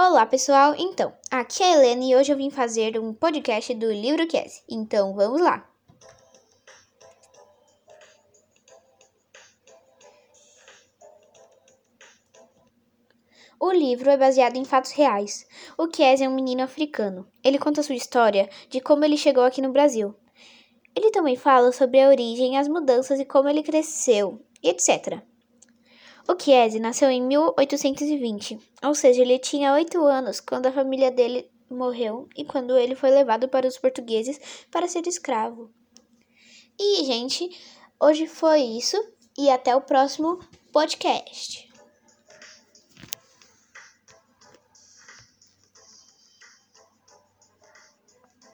Olá, pessoal! Então, aqui é a Helena e hoje eu vim fazer um podcast do Livro Cast. Então, vamos lá! O livro é baseado em fatos reais. O Kes é um menino africano. Ele conta sua história de como ele chegou aqui no Brasil. Ele também fala sobre a origem, as mudanças e como ele cresceu, etc. O Chiesi nasceu em 1820, ou seja, ele tinha oito anos quando a família dele morreu e quando ele foi levado para os portugueses para ser escravo. E, gente, hoje foi isso e até o próximo podcast.